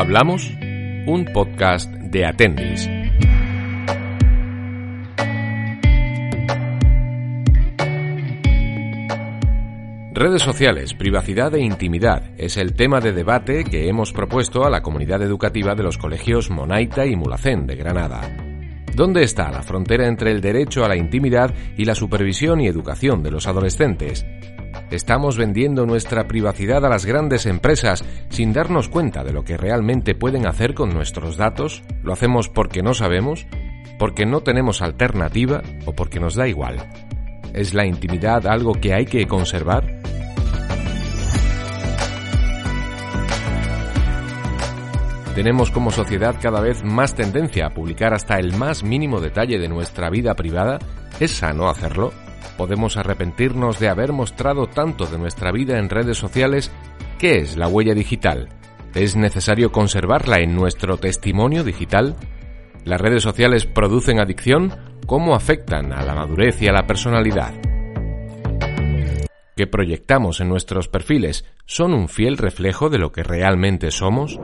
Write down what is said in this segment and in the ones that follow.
Hablamos, un podcast de Atendis. Redes sociales, privacidad e intimidad es el tema de debate que hemos propuesto a la comunidad educativa de los colegios Monaita y Mulacén de Granada. ¿Dónde está la frontera entre el derecho a la intimidad y la supervisión y educación de los adolescentes? Estamos vendiendo nuestra privacidad a las grandes empresas sin darnos cuenta de lo que realmente pueden hacer con nuestros datos. ¿Lo hacemos porque no sabemos? ¿Porque no tenemos alternativa? ¿O porque nos da igual? ¿Es la intimidad algo que hay que conservar? Tenemos como sociedad cada vez más tendencia a publicar hasta el más mínimo detalle de nuestra vida privada. ¿Es sano hacerlo? ¿Podemos arrepentirnos de haber mostrado tanto de nuestra vida en redes sociales? ¿Qué es la huella digital? ¿Es necesario conservarla en nuestro testimonio digital? ¿Las redes sociales producen adicción? ¿Cómo afectan a la madurez y a la personalidad? ¿Qué proyectamos en nuestros perfiles son un fiel reflejo de lo que realmente somos?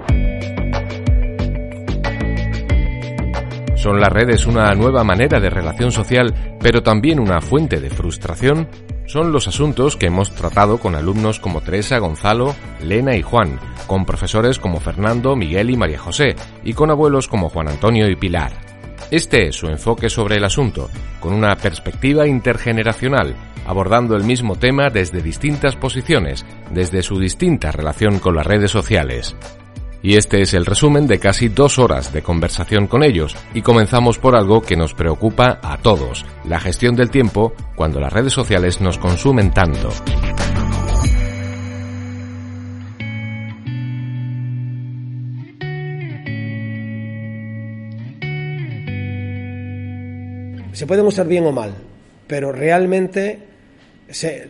¿Son las redes una nueva manera de relación social, pero también una fuente de frustración? Son los asuntos que hemos tratado con alumnos como Teresa, Gonzalo, Lena y Juan, con profesores como Fernando, Miguel y María José, y con abuelos como Juan Antonio y Pilar. Este es su enfoque sobre el asunto, con una perspectiva intergeneracional, abordando el mismo tema desde distintas posiciones, desde su distinta relación con las redes sociales. Y este es el resumen de casi dos horas de conversación con ellos, y comenzamos por algo que nos preocupa a todos, la gestión del tiempo cuando las redes sociales nos consumen tanto. Se pueden usar bien o mal, pero realmente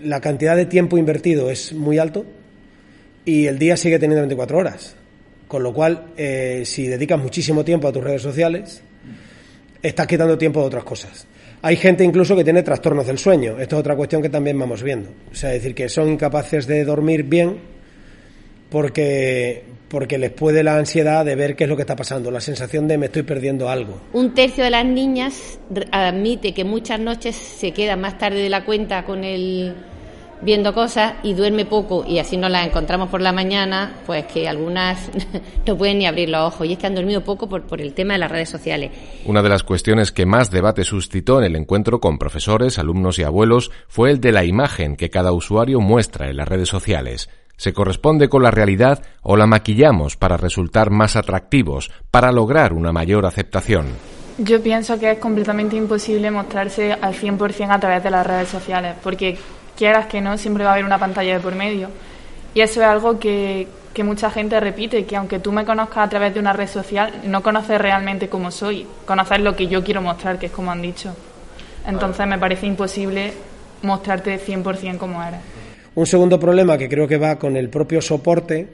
la cantidad de tiempo invertido es muy alto y el día sigue teniendo 24 horas. Con lo cual, eh, si dedicas muchísimo tiempo a tus redes sociales, estás quitando tiempo de otras cosas. Hay gente incluso que tiene trastornos del sueño. Esto es otra cuestión que también vamos viendo. O sea, es decir, que son incapaces de dormir bien porque, porque les puede la ansiedad de ver qué es lo que está pasando, la sensación de me estoy perdiendo algo. Un tercio de las niñas admite que muchas noches se quedan más tarde de la cuenta con el viendo cosas y duerme poco y así nos las encontramos por la mañana, pues que algunas no pueden ni abrir los ojos y es que han dormido poco por, por el tema de las redes sociales. Una de las cuestiones que más debate suscitó en el encuentro con profesores, alumnos y abuelos fue el de la imagen que cada usuario muestra en las redes sociales. ¿Se corresponde con la realidad o la maquillamos para resultar más atractivos, para lograr una mayor aceptación? Yo pienso que es completamente imposible mostrarse al 100% a través de las redes sociales, porque quieras que no, siempre va a haber una pantalla de por medio. Y eso es algo que, que mucha gente repite, que aunque tú me conozcas a través de una red social, no conoces realmente cómo soy, conoces lo que yo quiero mostrar, que es como han dicho. Entonces me parece imposible mostrarte 100% como eres. Un segundo problema que creo que va con el propio soporte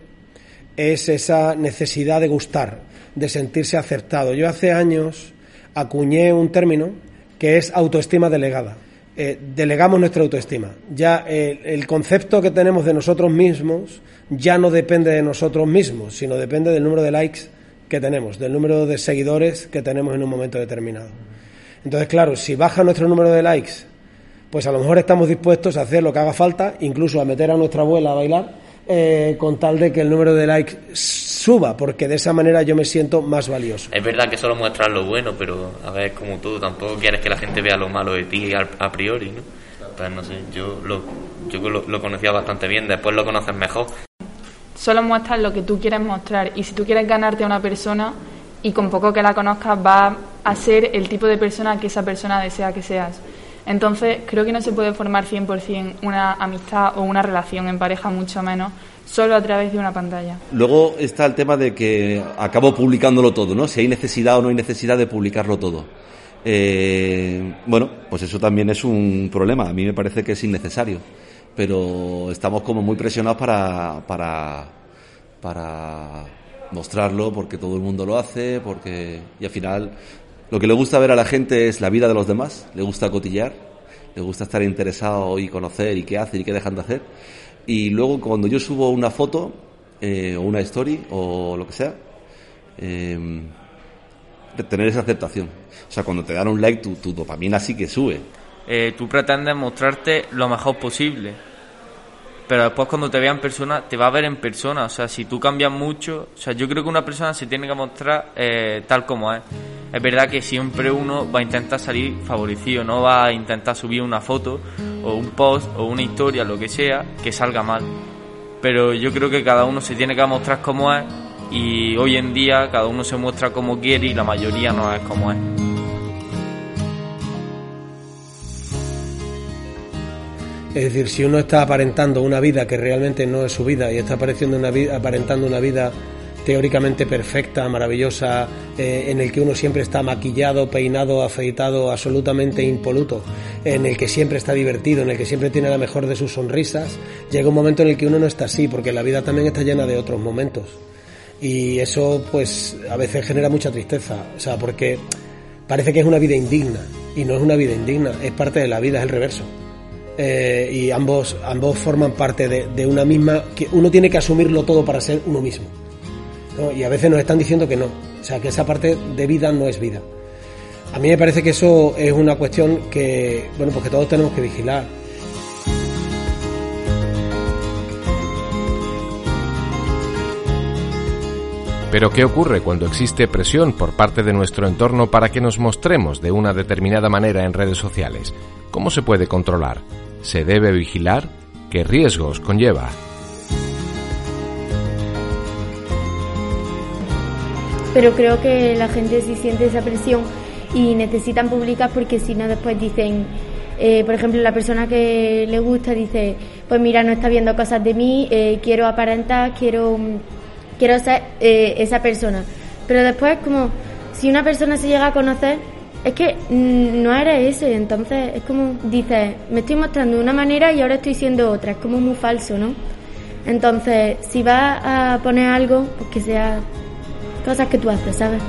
es esa necesidad de gustar, de sentirse aceptado. Yo hace años acuñé un término que es autoestima delegada. Eh, delegamos nuestra autoestima. Ya eh, el concepto que tenemos de nosotros mismos ya no depende de nosotros mismos, sino depende del número de likes que tenemos, del número de seguidores que tenemos en un momento determinado. Entonces, claro, si baja nuestro número de likes, pues a lo mejor estamos dispuestos a hacer lo que haga falta, incluso a meter a nuestra abuela a bailar, eh, con tal de que el número de likes suba, porque de esa manera yo me siento más valioso. Es verdad que solo muestras lo bueno, pero a ver, como tú, tampoco quieres que la gente vea lo malo de ti a, priori, ¿no? Pues no sé, yo lo, yo lo, conocía bastante bien, después lo conoces mejor. Solo muestras lo que tú quieres mostrar y si tú quieres ganarte a una persona y con poco que la conozcas va a ser el tipo de persona que esa persona desea que seas. Entonces, creo que no se puede formar 100% una amistad o una relación en pareja, mucho menos, solo a través de una pantalla. Luego está el tema de que acabo publicándolo todo, ¿no? Si hay necesidad o no hay necesidad de publicarlo todo. Eh, bueno, pues eso también es un problema. A mí me parece que es innecesario. Pero estamos como muy presionados para, para, para mostrarlo porque todo el mundo lo hace, porque y al final lo que le gusta ver a la gente es la vida de los demás, le gusta cotillear, le gusta estar interesado y conocer y qué hacen y qué dejan de hacer. Y luego cuando yo subo una foto eh, o una story o lo que sea, eh, tener esa aceptación. O sea, cuando te dan un like, tu, tu dopamina sí que sube. Eh, tú pretendes mostrarte lo mejor posible. Pero después cuando te vea en persona, te va a ver en persona. O sea, si tú cambias mucho, o sea, yo creo que una persona se tiene que mostrar eh, tal como es. Es verdad que siempre uno va a intentar salir favorecido, no va a intentar subir una foto o un post o una historia, lo que sea, que salga mal. Pero yo creo que cada uno se tiene que mostrar como es y hoy en día cada uno se muestra como quiere y la mayoría no es como es. Es decir, si uno está aparentando una vida que realmente no es su vida y está apareciendo una vida, aparentando una vida teóricamente perfecta, maravillosa, eh, en el que uno siempre está maquillado, peinado, afeitado, absolutamente impoluto, en el que siempre está divertido, en el que siempre tiene la mejor de sus sonrisas, llega un momento en el que uno no está así, porque la vida también está llena de otros momentos. Y eso, pues, a veces genera mucha tristeza, o sea, porque parece que es una vida indigna, y no es una vida indigna, es parte de la vida, es el reverso. Eh, y ambos, ambos forman parte de, de, una misma, que uno tiene que asumirlo todo para ser uno mismo. Y a veces nos están diciendo que no, o sea, que esa parte de vida no es vida. A mí me parece que eso es una cuestión que, bueno, pues que todos tenemos que vigilar. Pero ¿qué ocurre cuando existe presión por parte de nuestro entorno para que nos mostremos de una determinada manera en redes sociales? ¿Cómo se puede controlar? ¿Se debe vigilar? ¿Qué riesgos conlleva? Pero creo que la gente sí siente esa presión y necesitan publicar porque si no después dicen, eh, por ejemplo, la persona que le gusta dice, pues mira, no está viendo cosas de mí, eh, quiero aparentar, quiero, quiero ser eh, esa persona. Pero después como, si una persona se llega a conocer, es que no eres ese, entonces es como dices, me estoy mostrando de una manera y ahora estoy siendo otra, es como muy falso, ¿no? Entonces, si vas a poner algo, pues que sea cosas que tú haces, ¿sabes?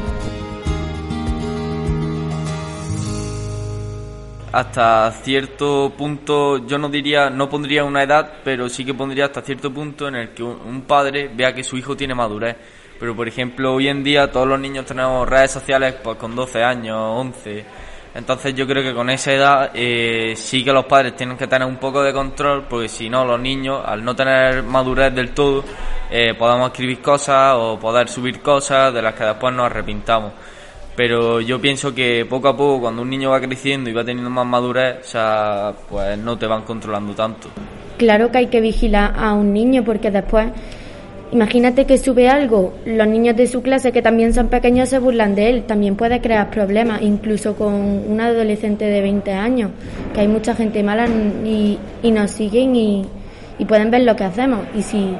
Hasta cierto punto, yo no diría, no pondría una edad, pero sí que pondría hasta cierto punto en el que un padre vea que su hijo tiene madurez pero por ejemplo, hoy en día todos los niños tenemos redes sociales pues con 12 años, 11. Entonces yo creo que con esa edad eh, sí que los padres tienen que tener un poco de control, porque si no los niños, al no tener madurez del todo, eh, podemos escribir cosas o poder subir cosas de las que después nos arrepintamos. Pero yo pienso que poco a poco, cuando un niño va creciendo y va teniendo más madurez, o sea, pues no te van controlando tanto. Claro que hay que vigilar a un niño porque después Imagínate que sube algo, los niños de su clase que también son pequeños se burlan de él, también puede crear problemas, incluso con un adolescente de 20 años, que hay mucha gente mala y, nos siguen y, y pueden ver lo que hacemos. Y si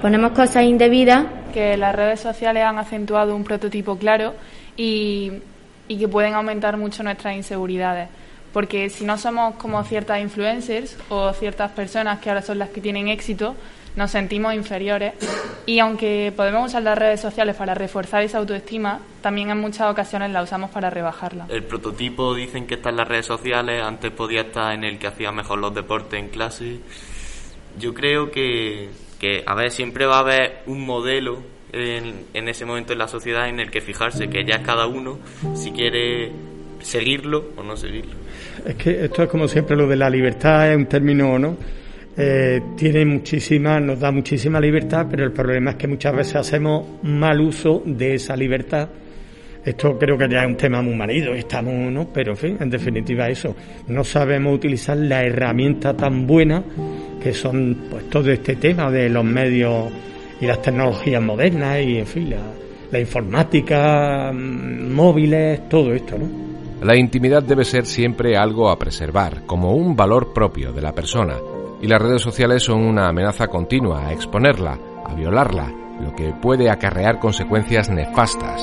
ponemos cosas indebidas... Que las redes sociales han acentuado un prototipo claro y, y que pueden aumentar mucho nuestras inseguridades porque si no somos como ciertas influencers o ciertas personas que ahora son las que tienen éxito, nos sentimos inferiores y aunque podemos usar las redes sociales para reforzar esa autoestima, también en muchas ocasiones la usamos para rebajarla. El prototipo dicen que está en las redes sociales, antes podía estar en el que hacía mejor los deportes en clase. Yo creo que, que a ver, siempre va a haber un modelo en, en ese momento en la sociedad en el que fijarse, que ya es cada uno si quiere seguirlo o no seguirlo. Es que esto es como siempre lo de la libertad, es un término, ¿no? Eh, tiene muchísima, nos da muchísima libertad, pero el problema es que muchas veces hacemos mal uso de esa libertad. Esto creo que ya es un tema muy manido, estamos, ¿no? Pero en fin, en definitiva eso, no sabemos utilizar la herramienta tan buena que son pues todo este tema de los medios y las tecnologías modernas y en fin, la, la informática, mm, móviles, todo esto, ¿no? La intimidad debe ser siempre algo a preservar, como un valor propio de la persona, y las redes sociales son una amenaza continua a exponerla, a violarla, lo que puede acarrear consecuencias nefastas.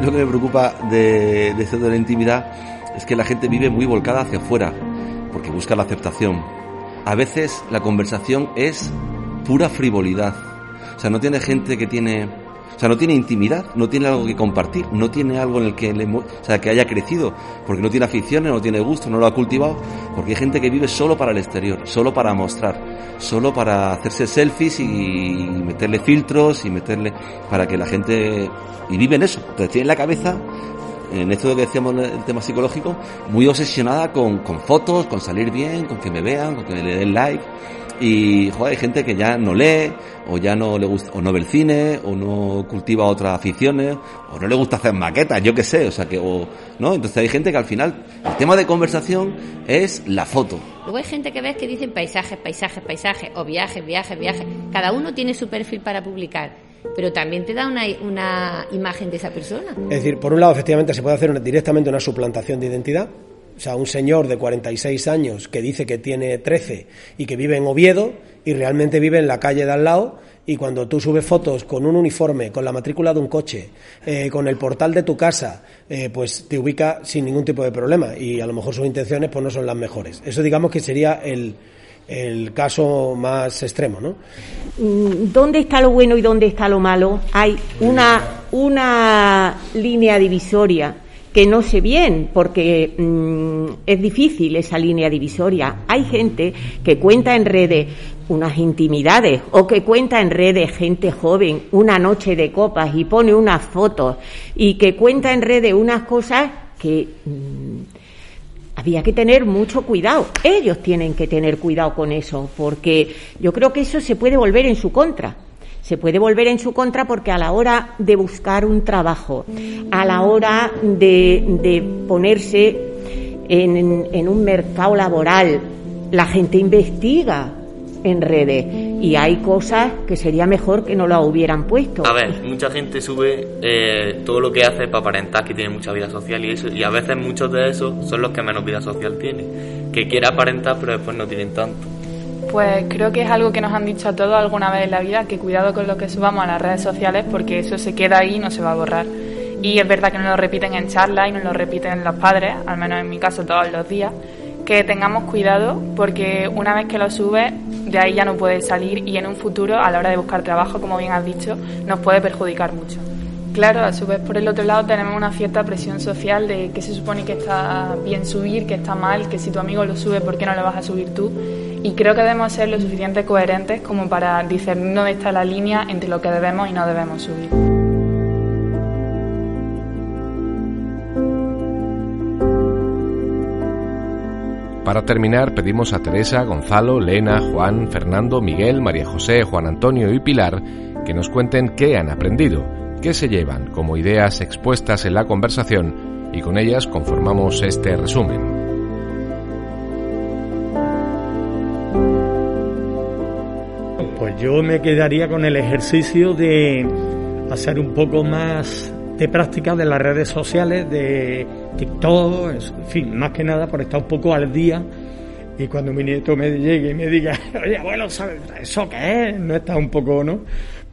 Lo que me preocupa de, esto de la intimidad es que la gente vive muy volcada hacia afuera, porque busca la aceptación. A veces la conversación es pura frivolidad. O sea, no tiene gente que tiene o sea, no tiene intimidad, no tiene algo que compartir, no tiene algo en el que, le, o sea, que haya crecido, porque no tiene aficiones, no tiene gusto, no lo ha cultivado, porque hay gente que vive solo para el exterior, solo para mostrar, solo para hacerse selfies y meterle filtros y meterle para que la gente y vive en eso. Entonces tiene en la cabeza en esto que decíamos el tema psicológico, muy obsesionada con, con fotos, con salir bien, con que me vean, con que le den like. Y joder, hay gente que ya no lee, o ya no le gusta, o no ve el cine, o no cultiva otras aficiones, o no le gusta hacer maquetas, yo qué sé, o sea que, o, ¿no? Entonces hay gente que al final, el tema de conversación es la foto. Luego hay gente que ves que dicen paisajes, paisajes, paisajes, o viajes, viajes, viajes. Cada uno tiene su perfil para publicar pero también te da una, una, imagen de esa persona. Es decir, por un lado, efectivamente, se puede hacer directamente una suplantación de identidad, o sea, un señor de 46 años que dice que tiene 13 y que vive en Oviedo y realmente vive en la calle de al lado y cuando tú subes fotos con un uniforme, con la matrícula de un coche, eh, con el portal de tu casa, eh, pues te ubica sin ningún tipo de problema y a lo mejor sus intenciones pues no son las mejores. Eso digamos que sería el, el caso más extremo, ¿no? Mm, ¿Dónde está lo bueno y dónde está lo malo? Hay una, una línea divisoria que no sé bien, porque mm, es difícil esa línea divisoria. Hay gente que cuenta en redes unas intimidades o que cuenta en redes gente joven una noche de copas y pone unas fotos y que cuenta en redes unas cosas que mm, había que tener mucho cuidado. Ellos tienen que tener cuidado con eso, porque yo creo que eso se puede volver en su contra se puede volver en su contra porque a la hora de buscar un trabajo, a la hora de, ponerse en, en un mercado laboral, la gente investiga en redes y hay cosas que sería mejor que no lo hubieran puesto. A ver, mucha gente sube eh, todo lo que hace para aparentar que tiene mucha vida social y eso y a veces muchos de esos son los que menos vida social tienen, que quiere aparentar pero después no tienen tanto. Pues creo que es algo que nos han dicho a todos alguna vez en la vida, que cuidado con lo que subamos a las redes sociales porque eso se queda ahí y no se va a borrar. Y es verdad que nos lo repiten en charlas y nos lo repiten los padres, al menos en mi caso todos los días, que tengamos cuidado porque una vez que lo subes, de ahí ya no puede salir y en un futuro, a la hora de buscar trabajo, como bien has dicho, nos puede perjudicar mucho. Claro, a su vez por el otro lado tenemos una cierta presión social de que se supone que está bien subir, que está mal, que si tu amigo lo sube, ¿por qué no lo vas a subir tú? Y creo que debemos ser lo suficientemente coherentes como para discernir dónde está la línea entre lo que debemos y no debemos subir. Para terminar, pedimos a Teresa, Gonzalo, Lena, Juan, Fernando, Miguel, María José, Juan Antonio y Pilar que nos cuenten qué han aprendido que se llevan como ideas expuestas en la conversación y con ellas conformamos este resumen. Pues yo me quedaría con el ejercicio de hacer un poco más de práctica de las redes sociales, de TikTok, en fin, más que nada por estar un poco al día y cuando mi nieto me llegue y me diga, oye abuelo, ¿sabes eso qué es? No está un poco, ¿no?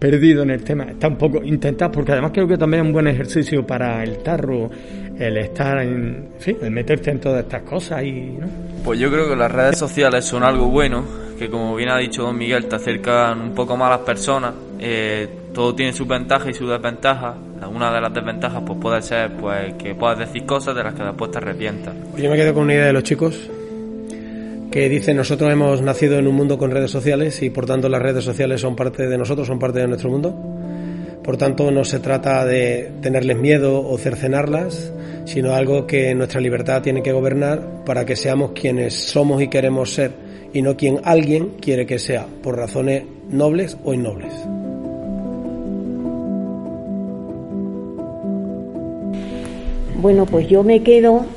perdido en el tema. Está un poco intentar, porque además creo que también es un buen ejercicio para el tarro el estar en, fin, el meterte en todas estas cosas y, ¿no? Pues yo creo que las redes sociales son algo bueno, que como bien ha dicho don Miguel, te acercan un poco más a las personas. Eh, todo tiene sus ventajas y sus desventajas. Una de las desventajas pues puede ser pues que puedas decir cosas de las que después te arrepientas. Yo me quedo con una idea de los chicos que dice nosotros hemos nacido en un mundo con redes sociales y por tanto las redes sociales son parte de nosotros, son parte de nuestro mundo. Por tanto no se trata de tenerles miedo o cercenarlas, sino algo que nuestra libertad tiene que gobernar para que seamos quienes somos y queremos ser y no quien alguien quiere que sea, por razones nobles o innobles. Bueno, pues yo me quedo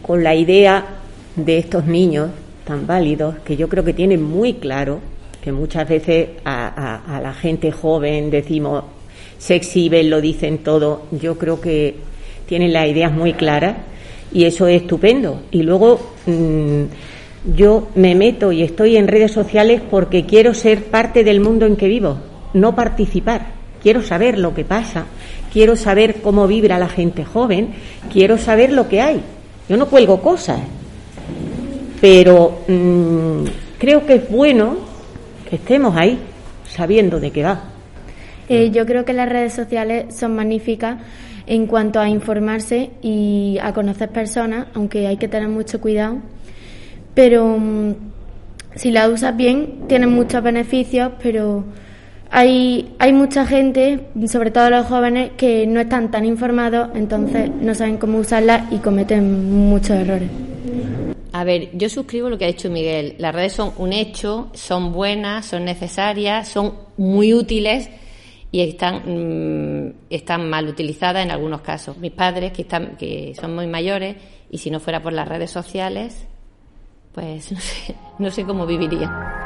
con la idea de estos niños tan válidos que yo creo que tienen muy claro que muchas veces a, gente joven, decimos, se exhiben, lo dicen todo. Yo creo que tienen las ideas muy claras y eso es estupendo. Y luego mm, yo me meto y estoy en redes sociales porque quiero ser parte del mundo en que vivo, no participar. Quiero saber lo que pasa, quiero saber cómo vibra la gente joven, quiero saber lo que hay. Yo no cuelgo cosas, pero mm, creo que es bueno que estemos ahí, sabiendo de qué va. Eh, yo creo que las redes sociales son magníficas en cuanto a informarse y a conocer personas, aunque hay que tener mucho cuidado. Pero mm, si la usas bien, tiene muchos beneficios, pero hay, hay mucha gente, sobre todo los jóvenes, que no están tan informados, entonces no saben cómo usarla y cometen muchos errores. A ver, yo suscribo lo que ha dicho Miguel. Las redes son un hecho, son buenas, son necesarias, son muy útiles y están, mm, están mal utilizadas en algunos casos. Mis padres, que, están, que son muy mayores, y si no fuera por las redes sociales, pues no sé, no sé cómo viviría.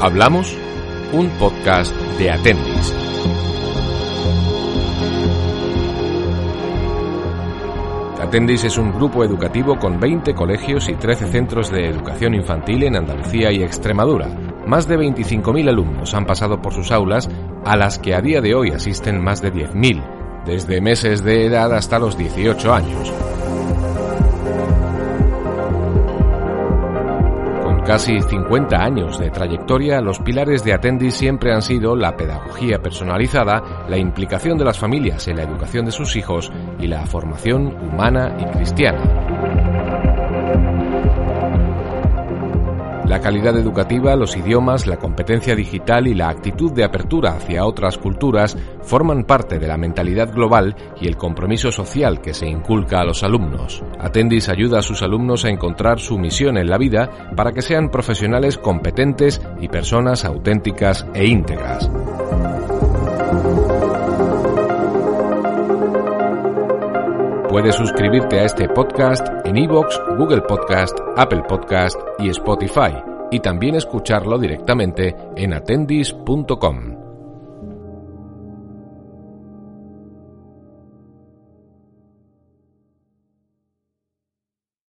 Hablamos, un podcast de Atendis. Atendis es un grupo educativo con 20 colegios y 13 centros de educación infantil en Andalucía y Extremadura. Más de 25.000 alumnos han pasado por sus aulas, a las que a día de hoy asisten más de 10.000, desde meses de edad hasta los 18 años. Casi 50 años de trayectoria, los pilares de Atendis siempre han sido la pedagogía personalizada, la implicación de las familias en la educación de sus hijos y la formación humana y cristiana. La calidad educativa, los idiomas, la competencia digital y la actitud de apertura hacia otras culturas forman parte de la mentalidad global y el compromiso social que se inculca a los alumnos. Atendis ayuda a sus alumnos a encontrar su misión en la vida para que sean profesionales competentes y personas auténticas e íntegras. Puedes suscribirte a este podcast en iVoox, Google Podcast, Apple Podcast y Spotify, y también escucharlo directamente en atendis.com.